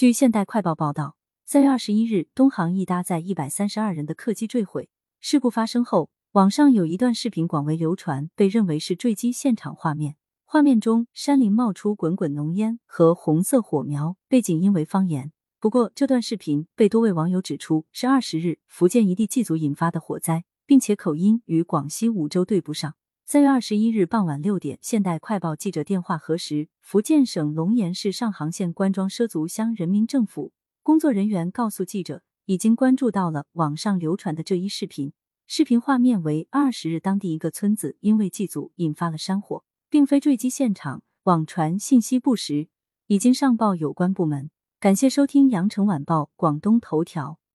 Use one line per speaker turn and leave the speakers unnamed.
据现代快报报道，三月二十一日，东航一搭载一百三十二人的客机坠毁。事故发生后，网上有一段视频广为流传，被认为是坠机现场画面。画面中，山林冒出滚滚浓烟和红色火苗，背景音为方言。不过，这段视频被多位网友指出是二十日福建一地祭祖引发的火灾，并且口音与广西梧州对不上。三月二十一日傍晚六点，现代快报记者电话核实，福建省龙岩市上杭县官庄畲族乡人民政府工作人员告诉记者，已经关注到了网上流传的这一视频。视频画面为二十日当地一个村子因为祭祖引发了山火，并非坠机现场，网传信息不实，已经上报有关部门。感谢收听羊城晚报广东头条。